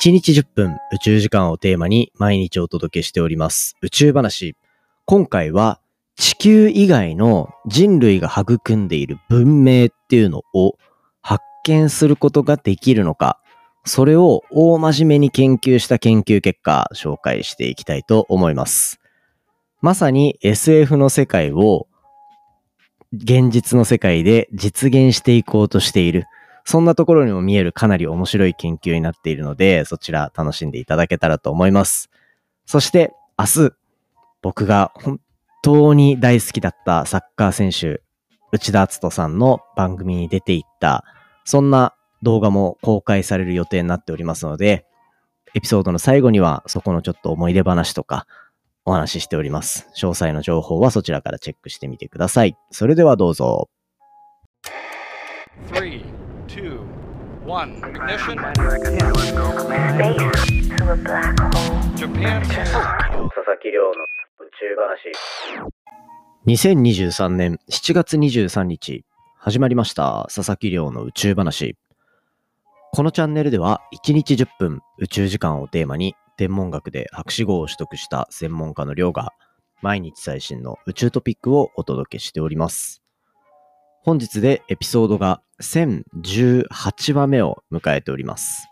1日10分宇宙時間をテーマに毎日お届けしております宇宙話。今回は地球以外の人類が育んでいる文明っていうのを発見することができるのか、それを大真面目に研究した研究結果紹介していきたいと思います。まさに SF の世界を現実の世界で実現していこうとしている。そんなところにも見えるかなり面白い研究になっているので、そちら楽しんでいただけたらと思います。そして明日、僕が本当に大好きだったサッカー選手、内田篤人さんの番組に出ていった、そんな動画も公開される予定になっておりますので、エピソードの最後にはそこのちょっと思い出話とかお話ししております。詳細の情報はそちらからチェックしてみてください。それではどうぞ。One, ignition. Japan. 佐々木亮の宇宙話。2023年7月23日、始まりました佐々木亮の宇宙話。このチャンネルでは1日10分宇宙時間をテーマに天文学で博士号を取得した専門家の亮が毎日最新の宇宙トピックをお届けしております。本日でエピソードが1018話目を迎えております。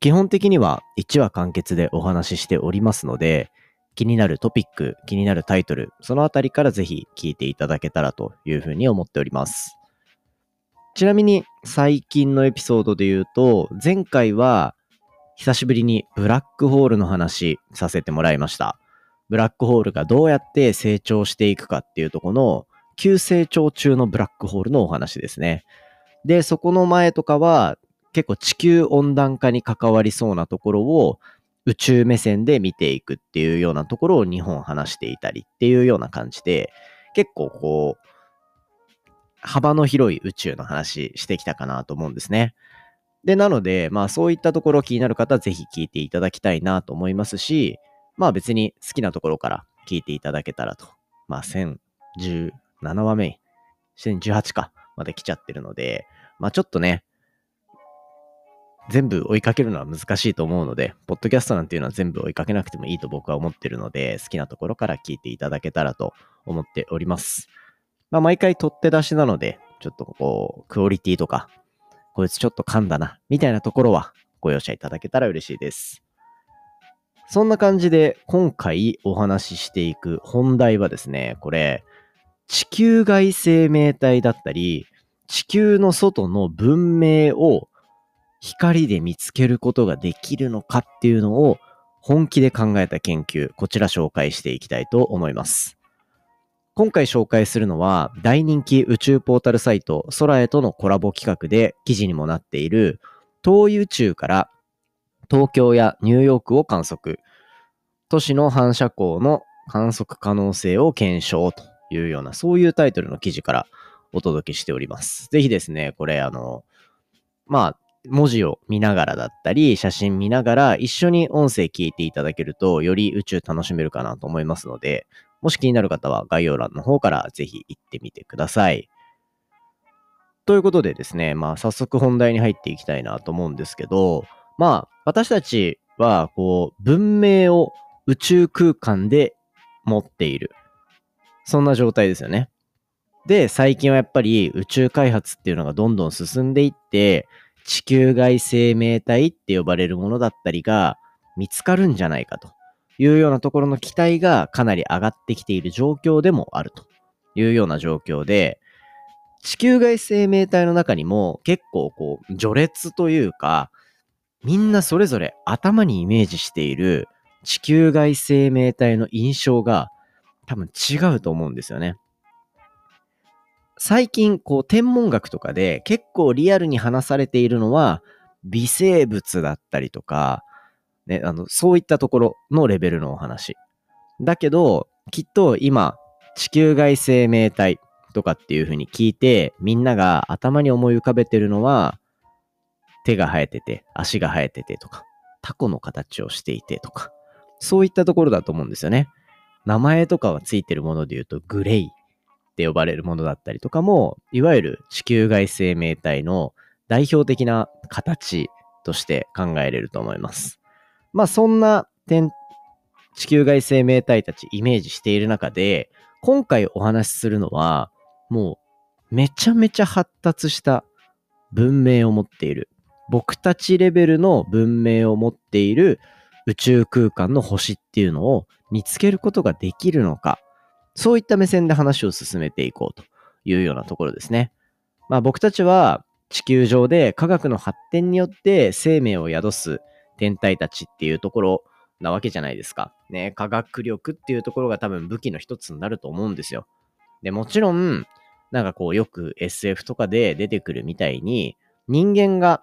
基本的には1話完結でお話ししておりますので、気になるトピック、気になるタイトル、そのあたりからぜひ聞いていただけたらというふうに思っております。ちなみに最近のエピソードで言うと、前回は久しぶりにブラックホールの話させてもらいました。ブラックホールがどうやって成長していくかっていうとこの急成長中のブラックホールのお話ですね。で、そこの前とかは結構地球温暖化に関わりそうなところを宇宙目線で見ていくっていうようなところを2本話していたりっていうような感じで、結構こう、幅の広い宇宙の話してきたかなと思うんですね。で、なので、まあそういったところ気になる方はぜひ聞いていただきたいなと思いますし、まあ別に好きなところから聞いていただけたらと。まあ1010 7話目、2018か、まで来ちゃってるので、まあちょっとね、全部追いかけるのは難しいと思うので、ポッドキャストなんていうのは全部追いかけなくてもいいと僕は思ってるので、好きなところから聞いていただけたらと思っております。まあ毎回取って出しなので、ちょっとこう、クオリティとか、こいつちょっと噛んだな、みたいなところはご容赦いただけたら嬉しいです。そんな感じで今回お話ししていく本題はですね、これ、地球外生命体だったり、地球の外の文明を光で見つけることができるのかっていうのを本気で考えた研究、こちら紹介していきたいと思います。今回紹介するのは大人気宇宙ポータルサイト空へとのコラボ企画で記事にもなっている遠い宇宙から東京やニューヨークを観測、都市の反射光の観測可能性を検証というような、そういうタイトルの記事からお届けしております。ぜひですね、これ、あの、まあ、文字を見ながらだったり、写真見ながら一緒に音声聞いていただけると、より宇宙楽しめるかなと思いますので、もし気になる方は概要欄の方からぜひ行ってみてください。ということでですね、まあ早速本題に入っていきたいなと思うんですけど、まあ私たちはこう文明を宇宙空間で持っている。そんな状態ですよね。で、最近はやっぱり宇宙開発っていうのがどんどん進んでいって、地球外生命体って呼ばれるものだったりが見つかるんじゃないかというようなところの期待がかなり上がってきている状況でもあるというような状況で、地球外生命体の中にも結構こう序列というか、みんなそれぞれ頭にイメージしている地球外生命体の印象が多分違うと思うんですよね。最近、こう、天文学とかで結構リアルに話されているのは、微生物だったりとか、ね、あの、そういったところのレベルのお話。だけど、きっと今、地球外生命体とかっていう風に聞いて、みんなが頭に思い浮かべてるのは、手が生えてて、足が生えててとか、タコの形をしていてとか、そういったところだと思うんですよね。名前とかはついてるもので言うと、グレイって呼ばれるものだったりとかも、いわゆる地球外生命体の代表的な形として考えれると思います。まあそんな天地球外生命体たちイメージしている中で、今回お話しするのは、もうめちゃめちゃ発達した文明を持っている、僕たちレベルの文明を持っている宇宙空間の星っていうのを見つけることができるのか、そういった目線で話を進めていこうというようなところですね。まあ僕たちは地球上で科学の発展によって生命を宿す天体たちっていうところなわけじゃないですか。ね、科学力っていうところが多分武器の一つになると思うんですよ。で、もちろん、なんかこうよく SF とかで出てくるみたいに、人間が、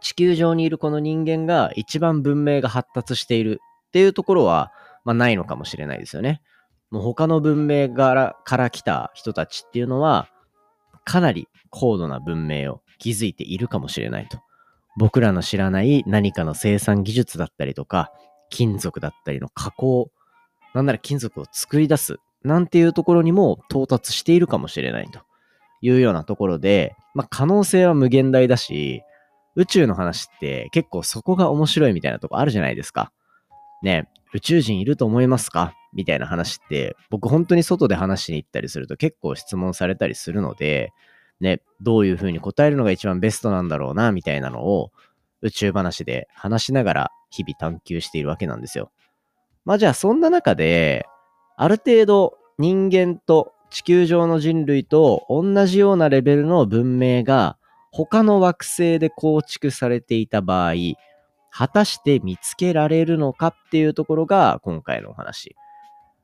地球上にいるこの人間が一番文明が発達しているっていうところは、まあないのかもしれないですよね。もう他の文明からから来た人たちっていうのは、かなり高度な文明を築いているかもしれないと。僕らの知らない何かの生産技術だったりとか、金属だったりの加工、なんなら金属を作り出す、なんていうところにも到達しているかもしれないというようなところで、まあ、可能性は無限大だし、宇宙の話って結構そこが面白いみたいなとこあるじゃないですか。ね、宇宙人いると思いますか？みたいな話って、僕本当に外で話しに行ったりすると結構質問されたりするので、ね、どういうふうに答えるのが一番ベストなんだろうな、みたいなのを宇宙話で話しながら日々探求しているわけなんですよ。まあじゃあそんな中で、ある程度人間と地球上の人類と同じようなレベルの文明が他の惑星で構築されていた場合、果たして見つけられるのかっていうところが今回のお話。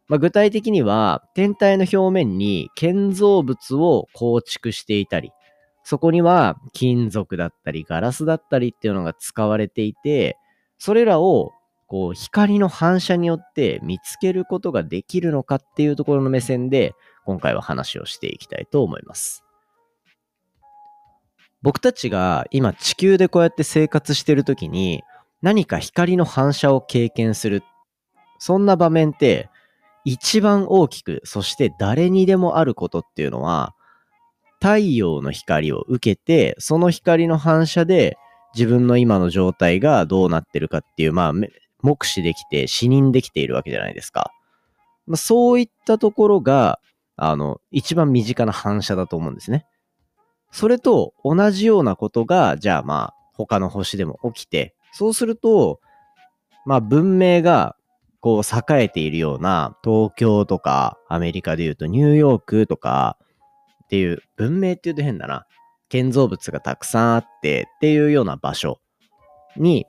まあ、具体的には天体の表面に建造物を構築していたり、そこには金属だったりガラスだったりっていうのが使われていて、それらをこう光の反射によって見つけることができるのかっていうところの目線で今回は話をしていきたいと思います。僕たちが今地球でこうやって生活してる時に何か光の反射を経験する。そんな場面って一番大きく、そして誰にでもあることっていうのは太陽の光を受けて、その光の反射で自分の今の状態がどうなってるかっていう、まあ、目視できて、視認できているわけじゃないですか。まあ、そういったところが、あの、一番身近な反射だと思うんですね。それと同じようなことが、じゃあまあ、他の星でも起きて、そうすると、まあ文明がこう栄えているような東京とかアメリカで言うとニューヨークとかっていう文明って言うと変だな。建造物がたくさんあってっていうような場所に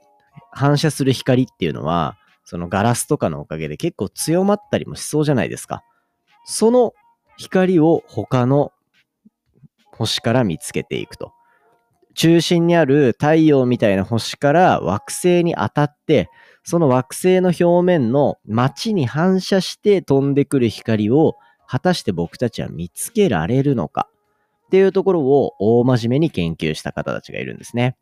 反射する光っていうのは、そのガラスとかのおかげで結構強まったりもしそうじゃないですか。その光を他の星から見つけていくと。中心にある太陽みたいな星から惑星に当たって、その惑星の表面の街に反射して飛んでくる光を果たして僕たちは見つけられるのか。っていうところを大真面目に研究した方たちがいるんですね。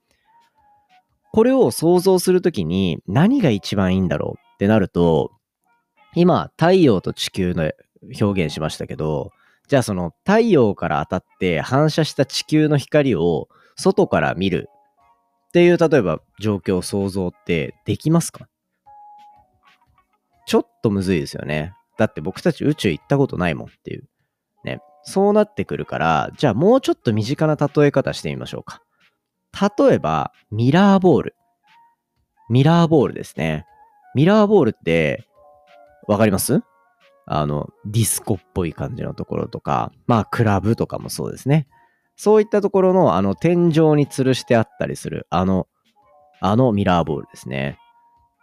これを想像するときに何が一番いいんだろうってなると、今、太陽と地球の表現しましたけど、じゃあその太陽から当たって反射した地球の光を外から見るっていう例えば状況想像ってできますか？ちょっとむずいですよね。だって僕たち宇宙行ったことないもんっていう。ね。そうなってくるから、じゃあもうちょっと身近な例え方してみましょうか。例えば、ミラーボール。ミラーボールですね。ミラーボールって、わかります？あの、ディスコっぽい感じのところとか、まあ、クラブとかもそうですね。そういったところの、あの、天井に吊るしてあったりする、あの、あのミラーボールですね。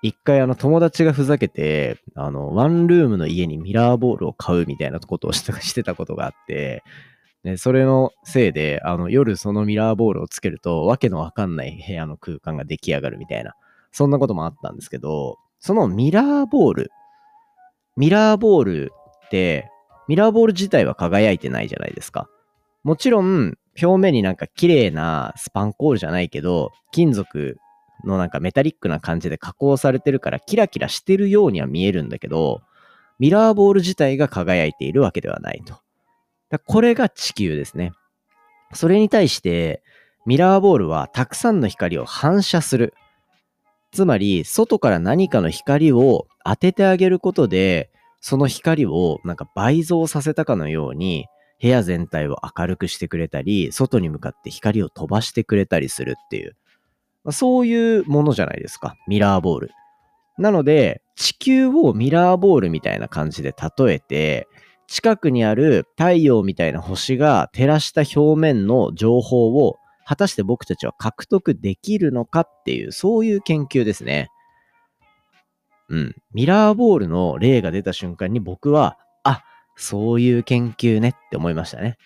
一回あの友達がふざけて、あの、ワンルームの家にミラーボールを買うみたいなことをしてたことがあって、で、それのせいで、あの、夜そのミラーボールをつけると、わけのわかんない部屋の空間が出来上がるみたいな、そんなこともあったんですけど、そのミラーボール、ミラーボールって、ミラーボール自体は輝いてないじゃないですか。もちろん、表面になんか綺麗なスパンコールじゃないけど、金属のなんかメタリックな感じで加工されてるからキラキラしてるようには見えるんだけど、ミラーボール自体が輝いているわけではないと。これが地球ですね。それに対して、ミラーボールはたくさんの光を反射する。つまり、外から何かの光を当ててあげることで、その光をなんか倍増させたかのように、部屋全体を明るくしてくれたり、外に向かって光を飛ばしてくれたりするっていう、まあ、そういうものじゃないですか。ミラーボール。なので、地球をミラーボールみたいな感じで例えて、近くにある太陽みたいな星が照らした表面の情報を果たして僕たちは獲得できるのかっていう、そういう研究ですね。うん。ミラーボールの例が出た瞬間に僕は、あ、そういう研究ねって思いましたね。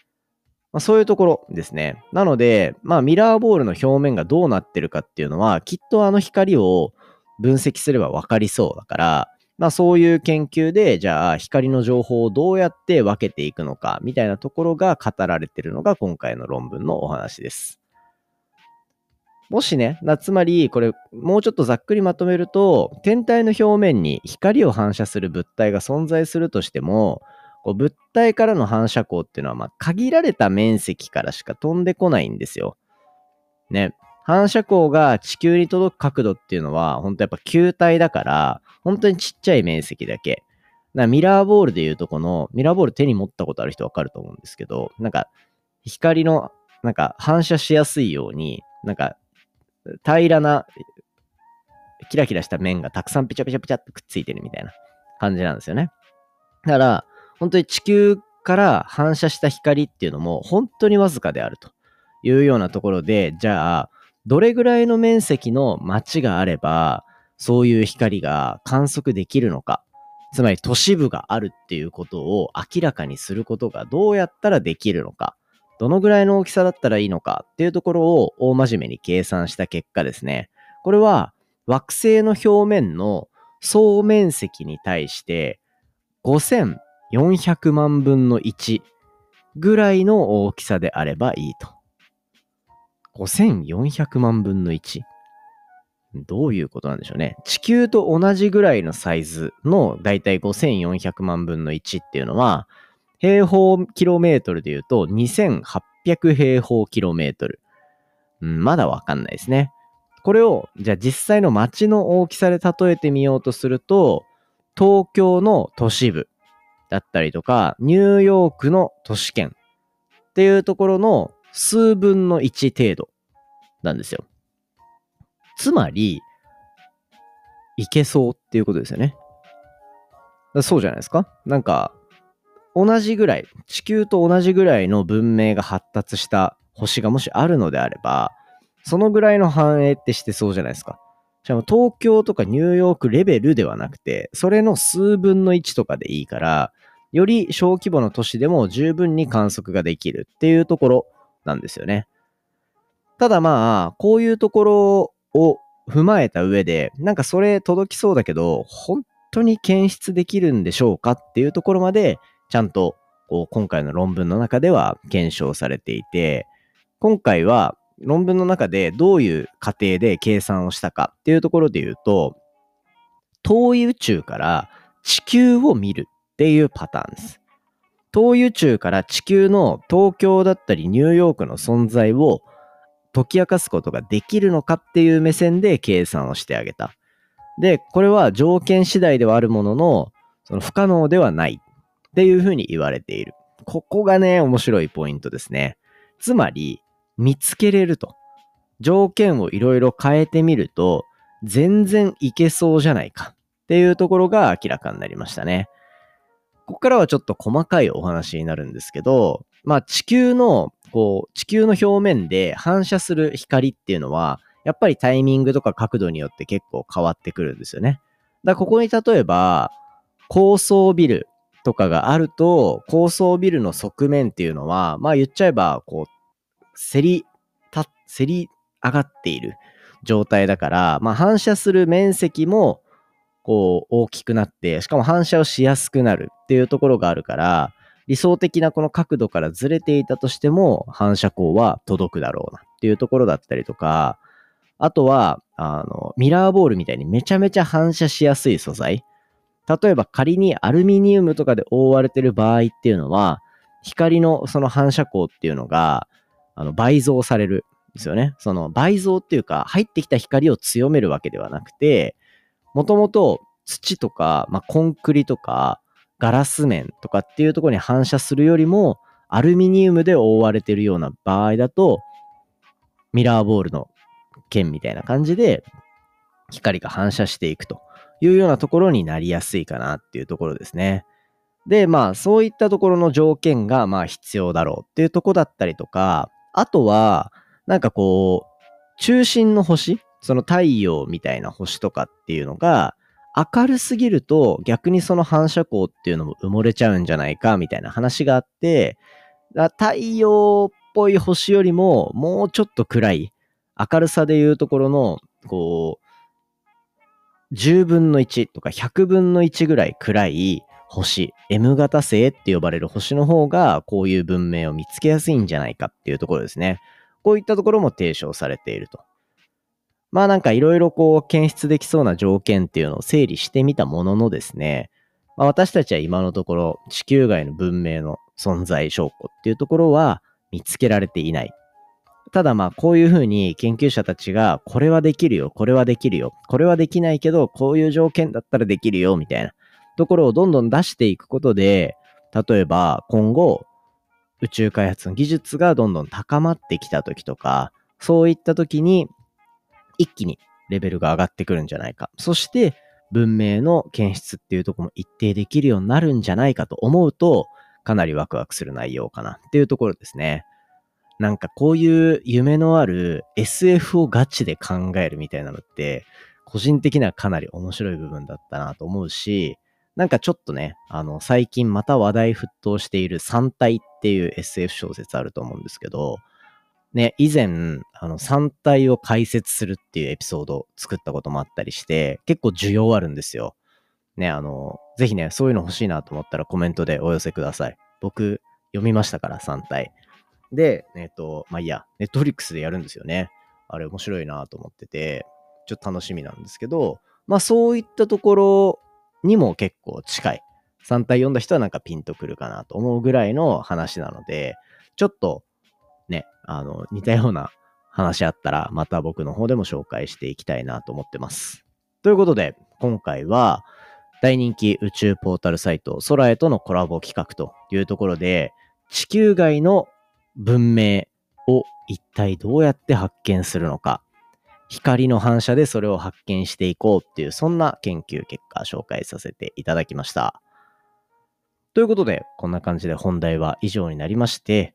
まあ、そういうところですね。なので、まあミラーボールの表面がどうなってるかっていうのは、きっとあの光を分析すればわかりそうだから、まあそういう研究で、じゃあ光の情報をどうやって分けていくのか、みたいなところが語られてるのが今回の論文のお話です。もしね、つまりこれもうちょっとざっくりまとめると、天体の表面に光を反射する物体が存在するとしても、こう物体からの反射光っていうのはま限られた面積からしか飛んでこないんですよ。ね。反射光が地球に届く角度っていうのは、本当やっぱ球体だから、本当にちっちゃい面積だけ。だミラーボールで言うとこの、ミラーボール手に持ったことある人わかると思うんですけど、なんか、光の、なんか反射しやすいように、なんか平らな、キラキラした面がたくさんピチャピチャピチャってくっついてるみたいな感じなんですよね。だから、本当に地球から反射した光っていうのも本当にわずかであるというようなところで、じゃあ、どれぐらいの面積の街があれば、そういう光が観測できるのか。つまり都市部があるっていうことを明らかにすることがどうやったらできるのか。どのぐらいの大きさだったらいいのかっていうところを大真面目に計算した結果ですね。これは惑星の表面の総面積に対して5400万分の1ぐらいの大きさであればいいと。5400万分の 1? どういうことなんでしょうね。地球と同じぐらいのサイズのだいたい5400万分の1っていうのは、平方キロメートルで言うと2800平方キロメートル。うん、まだわかんないですね。これを、じゃあ実際の街の大きさで例えてみようとすると、東京の都市部だったりとか、ニューヨークの都市圏っていうところの数分の1程度なんですよ。つまり、いけそうっていうことですよね。そうじゃないですか？なんか、同じぐらい、地球と同じぐらいの文明が発達した星がもしあるのであれば、そのぐらいの繁栄ってしてそうじゃないですか。しかも東京とかニューヨークレベルではなくて、それの数分の1とかでいいから、より小規模の都市でも十分に観測ができるっていうところなんですよね。ただまあ、こういうところを踏まえた上で、なんかそれ届きそうだけど、本当に検出できるんでしょうかっていうところまでちゃんとこう今回の論文の中では検証されていて、今回は論文の中でどういう過程で計算をしたかっていうところで言うと、遠い宇宙から地球を見るっていうパターンです。遠い宇宙から地球の東京だったりニューヨークの存在を解き明かすことができるのかっていう目線で計算をしてあげた。で、これは条件次第ではあるものの、その不可能ではないっていうふうに言われている。ここがね、面白いポイントですね。つまり、見つけれると。条件をいろいろ変えてみると、全然いけそうじゃないかっていうところが明らかになりましたね。ここからはちょっと細かいお話になるんですけど、まあ地球の、こう、地球の表面で反射する光っていうのは、やっぱりタイミングとか角度によって結構変わってくるんですよね。だここに例えば、高層ビルとかがあると、高層ビルの側面っていうのは、まあ言っちゃえば、こう、せり、た、せり上がっている状態だから、まあ反射する面積も、こう、大きくなって、しかも反射をしやすくなるっていうところがあるから、理想的なこの角度からずれていたとしても、反射光は届くだろうなっていうところだったりとか、あとは、あの、ミラーボールみたいにめちゃめちゃ反射しやすい素材。例えば仮にアルミニウムとかで覆われてる場合っていうのは、光のその反射光っていうのが、あの、倍増されるん。ですよね。その倍増っていうか、入ってきた光を強めるわけではなくて、もともと土とか、まあ、コンクリとか、ガラス面とかっていうところに反射するよりも、アルミニウムで覆われてるような場合だと、ミラーボールの剣みたいな感じで、光が反射していくというようなところになりやすいかなっていうところですね。で、まあ、そういったところの条件が、まあ、必要だろうっていうとこだったりとか、あとは、なんかこう、中心の星、その太陽みたいな星とかっていうのが、明るすぎると逆にその反射光っていうのも埋もれちゃうんじゃないかみたいな話があって、太陽っぽい星よりももうちょっと暗い明るさでいうところの、こう、10分の1とか100分の1ぐらい暗い星、M 型星って呼ばれる星の方が、こういう文明を見つけやすいんじゃないかっていうところですね。こういったところも提唱されていると。まあなんかいろいろこう検出できそうな条件っていうのを整理してみたもののですね、まあ、私たちは今のところ地球外の文明の存在証拠っていうところは見つけられていない。ただまあこういうふうに研究者たちがこれはできるよ、これはできるよ、これはできないけどこういう条件だったらできるよみたいなところをどんどん出していくことで、例えば今後宇宙開発の技術がどんどん高まってきた時とか、そういった時に一気にレベルが上がってくるんじゃないか。そして文明の検出っていうとこも一定できるようになるんじゃないかと思うと、かなりワクワクする内容かなっていうところですね。なんかこういう夢のある SF をガチで考えるみたいなのって、個人的にはかなり面白い部分だったなと思うし、なんかちょっとね、あの、最近また話題沸騰している三体っていう SF 小説あると思うんですけど、ね、以前、あの、三体を解説するっていうエピソードを作ったこともあったりして、結構需要あるんですよ。ね、あの、ぜひね、そういうの欲しいなと思ったらコメントでお寄せください。僕、読みましたから、3体。で、えっ、と、まあいいや、ネットフリックスでやるんですよね。あれ面白いなと思ってて、ちょっと楽しみなんですけど、まあそういったところにも結構近い。3体読んだ人はなんかピンとくるかなと思うぐらいの話なので、ちょっとね、あの、似たような話あったら、また僕の方でも紹介していきたいなと思ってます。ということで、今回は、大人気宇宙ポータルサイト、空へとのコラボ企画というところで、地球外の文明を一体どうやって発見するのか、光の反射でそれを発見していこうっていう、そんな研究結果紹介させていただきました。ということで、こんな感じで本題は以上になりまして、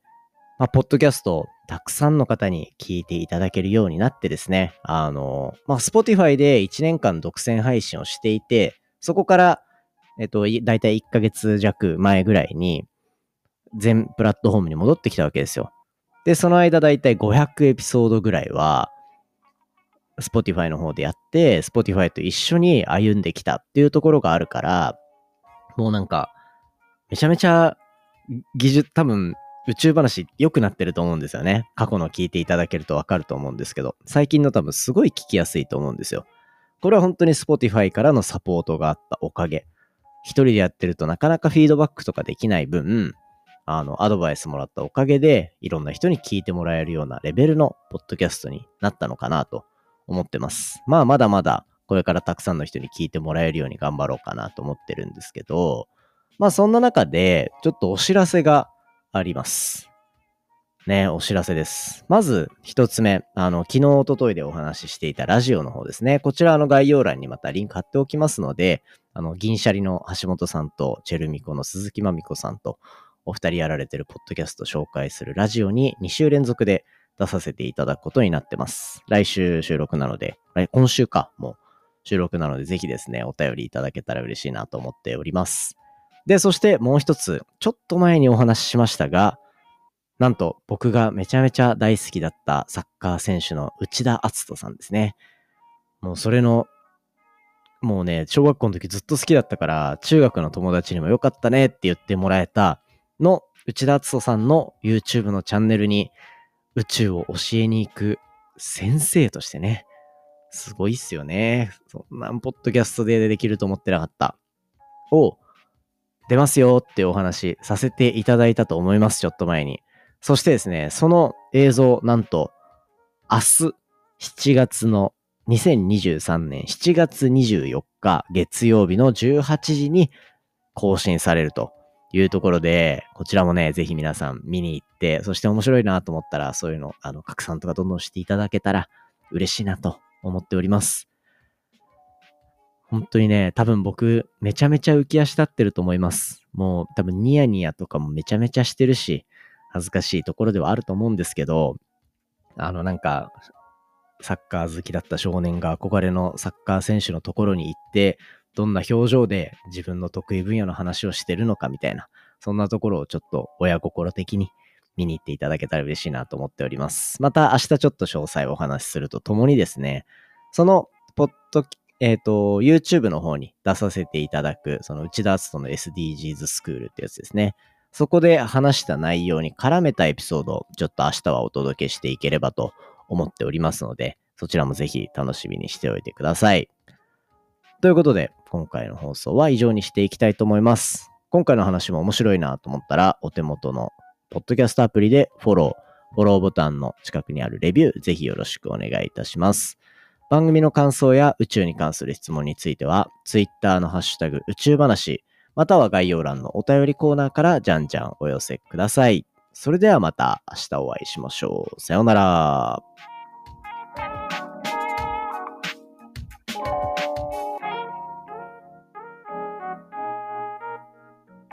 まあ、ポッドキャストをたくさんの方に聞いていただけるようになってですね、あの、まあ、Spotify で1年間独占配信をしていて、そこから、えっと、だいたい1ヶ月弱前ぐらいに、全プラットフォームに戻ってきたわけですよ。で、その間だいたい500エピソードぐらいは、Spotify の方でやって、Spotify と一緒に歩んできたっていうところがあるから、もうなんか、めちゃめちゃ技術、多分宇宙話良くなってると思うんですよね。過去の聞いていただけるとわかると思うんですけど、最近の多分すごい聞きやすいと思うんですよ。これは本当に Spotify からのサポートがあったおかげ。一人でやってるとなかなかフィードバックとかできない分、あの、アドバイスもらったおかげで、いろんな人に聞いてもらえるようなレベルのポッドキャストになったのかなと思ってます。まあ、まだまだこれからたくさんの人に聞いてもらえるように頑張ろうかなと思ってるんですけど、まあ、そんな中で、ちょっとお知らせがあります。ね、お知らせです。まず、一つ目、あの、昨日、おとといでお話ししていたラジオの方ですね。こちら、の概要欄にまたリンク貼っておきますので、あの、銀シャリの橋本さんと、チェルミコの鈴木まみこさんと、お二人やられてるポッドキャスト紹介するラジオに2週連続で出させていただくことになってます。来週収録なので、今週か、もう収録なので、ぜひですね、お便りいただけたら嬉しいなと思っております。で、そしてもう一つ、ちょっと前にお話ししましたが、なんと僕がめちゃめちゃ大好きだったサッカー選手の内田篤人さんですね。もうそれの、もうね、小学校の時ずっと好きだったから、中学の友達にもよかったねって言ってもらえたの内田篤人さんの YouTube のチャンネルに宇宙を教えに行く先生としてね、すごいっすよね。そんなポッドキャストでできると思ってなかった。を出ますよってお話させていただいたと思います、ちょっと前に。そしてですね、その映像、なんと、明日、7月の2023年7月24日月曜日の18時に更新されるというところで、こちらもね、ぜひ皆さん見に行って、そして面白いなと思ったら、そういうの、あの、拡散とかどんどんしていただけたら嬉しいなと思っております。本当にね、多分僕、めちゃめちゃ浮き足立ってると思います。もう多分ニヤニヤとかもめちゃめちゃしてるし、恥ずかしいところではあると思うんですけど、あのなんか、サッカー好きだった少年が憧れのサッカー選手のところに行って、どんな表情で自分の得意分野の話をしてるのかみたいな、そんなところをちょっと親心的に見に行っていただけたら嬉しいなと思っております。また明日ちょっと詳細をお話しするとともにですね、そのポッドえっ、ー、と、YouTube の方に出させていただく、その内田篤人の SDGs スクールってやつですね。そこで話した内容に絡めたエピソードをちょっと明日はお届けしていければと思っておりますので、そちらもぜひ楽しみにしておいてください。ということで、今回の放送は以上にしていきたいと思います。今回の話も面白いなと思ったら、お手元のポッドキャストアプリでフォロー、フォローボタンの近くにあるレビュー、ぜひよろしくお願いいたします。番組の感想や宇宙に関する質問については、Twitter のハッシュタグ宇宙話、または概要欄のお便りコーナーからじゃんじゃんお寄せください。それではまた明日お会いしましょう。さようなら。